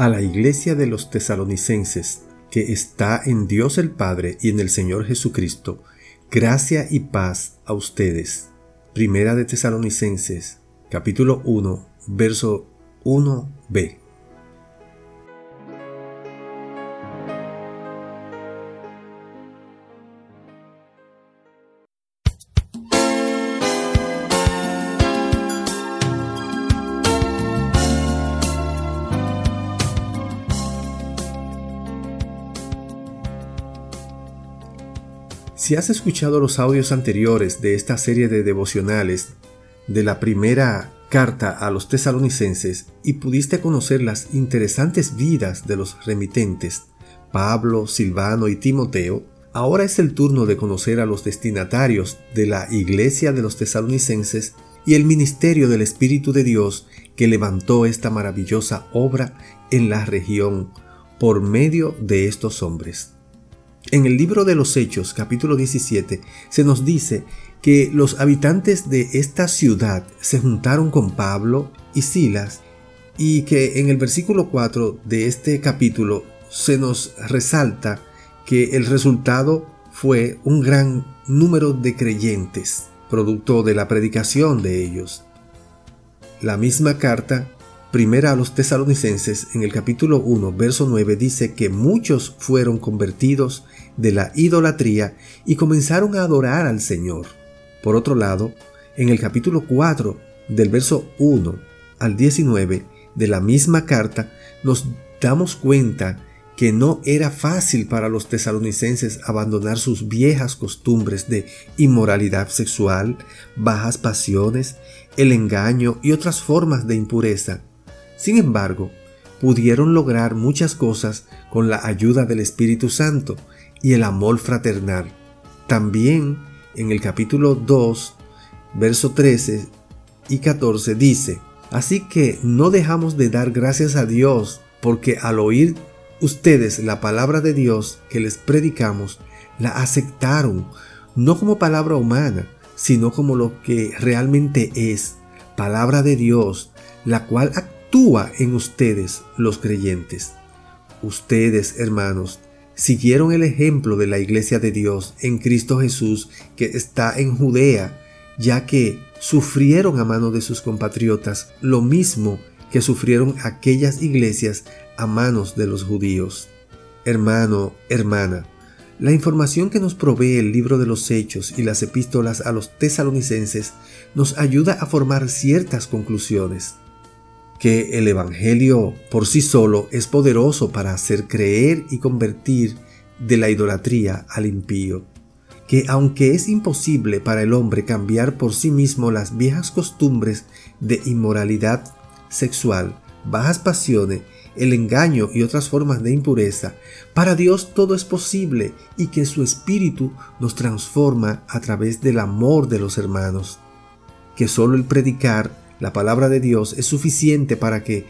A la iglesia de los tesalonicenses, que está en Dios el Padre y en el Señor Jesucristo, gracia y paz a ustedes. Primera de Tesalonicenses, capítulo 1, verso 1b. Si has escuchado los audios anteriores de esta serie de devocionales de la primera carta a los tesalonicenses y pudiste conocer las interesantes vidas de los remitentes, Pablo, Silvano y Timoteo, ahora es el turno de conocer a los destinatarios de la iglesia de los tesalonicenses y el ministerio del Espíritu de Dios que levantó esta maravillosa obra en la región por medio de estos hombres. En el libro de los Hechos, capítulo 17, se nos dice que los habitantes de esta ciudad se juntaron con Pablo y Silas y que en el versículo 4 de este capítulo se nos resalta que el resultado fue un gran número de creyentes, producto de la predicación de ellos. La misma carta Primera a los tesalonicenses en el capítulo 1, verso 9 dice que muchos fueron convertidos de la idolatría y comenzaron a adorar al Señor. Por otro lado, en el capítulo 4, del verso 1 al 19 de la misma carta, nos damos cuenta que no era fácil para los tesalonicenses abandonar sus viejas costumbres de inmoralidad sexual, bajas pasiones, el engaño y otras formas de impureza sin embargo, pudieron lograr muchas cosas con la ayuda del Espíritu Santo y el amor fraternal. También en el capítulo 2, verso 13 y 14 dice, Así que no dejamos de dar gracias a Dios porque al oír ustedes la palabra de Dios que les predicamos, la aceptaron, no como palabra humana, sino como lo que realmente es, palabra de Dios, la cual actúa en ustedes los creyentes. Ustedes, hermanos, siguieron el ejemplo de la iglesia de Dios en Cristo Jesús que está en Judea, ya que sufrieron a mano de sus compatriotas lo mismo que sufrieron aquellas iglesias a manos de los judíos. Hermano, hermana, la información que nos provee el libro de los Hechos y las epístolas a los tesalonicenses nos ayuda a formar ciertas conclusiones que el Evangelio por sí solo es poderoso para hacer creer y convertir de la idolatría al impío, que aunque es imposible para el hombre cambiar por sí mismo las viejas costumbres de inmoralidad sexual, bajas pasiones, el engaño y otras formas de impureza, para Dios todo es posible y que su Espíritu nos transforma a través del amor de los hermanos, que solo el predicar la palabra de Dios es suficiente para que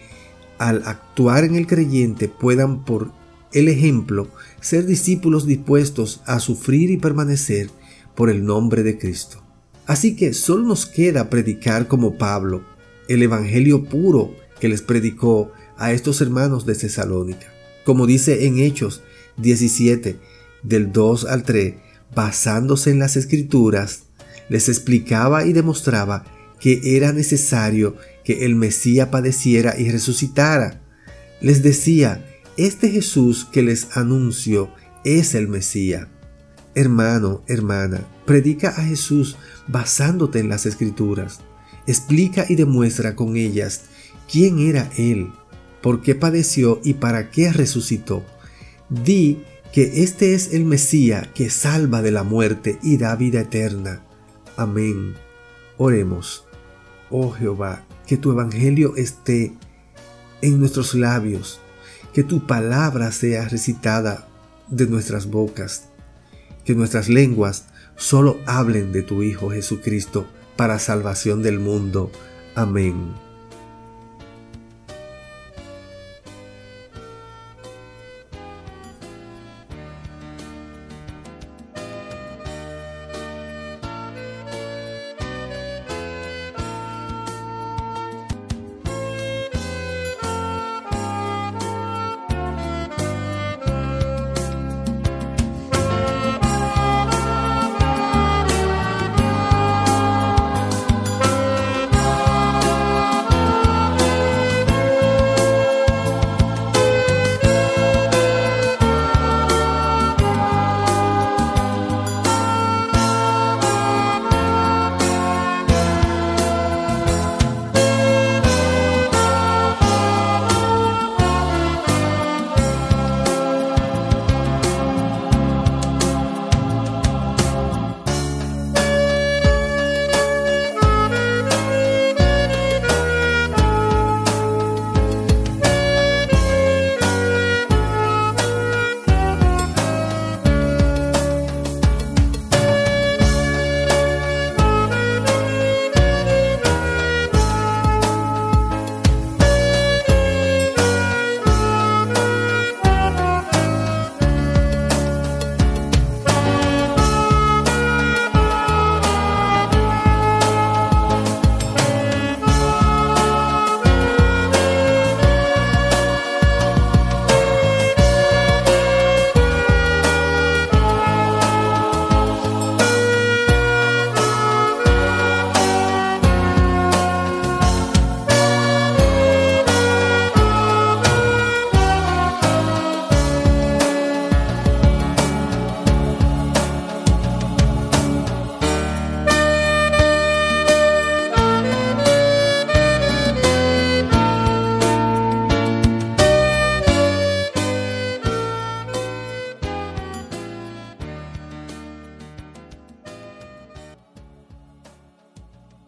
al actuar en el creyente puedan por el ejemplo ser discípulos dispuestos a sufrir y permanecer por el nombre de Cristo. Así que solo nos queda predicar como Pablo el Evangelio puro que les predicó a estos hermanos de Tesalónica. Como dice en Hechos 17, del 2 al 3, basándose en las escrituras, les explicaba y demostraba que era necesario que el Mesías padeciera y resucitara. Les decía, este Jesús que les anuncio es el Mesías. Hermano, hermana, predica a Jesús basándote en las escrituras. Explica y demuestra con ellas quién era Él, por qué padeció y para qué resucitó. Di que este es el Mesías que salva de la muerte y da vida eterna. Amén. Oremos. Oh Jehová, que tu evangelio esté en nuestros labios, que tu palabra sea recitada de nuestras bocas, que nuestras lenguas solo hablen de tu Hijo Jesucristo para salvación del mundo. Amén.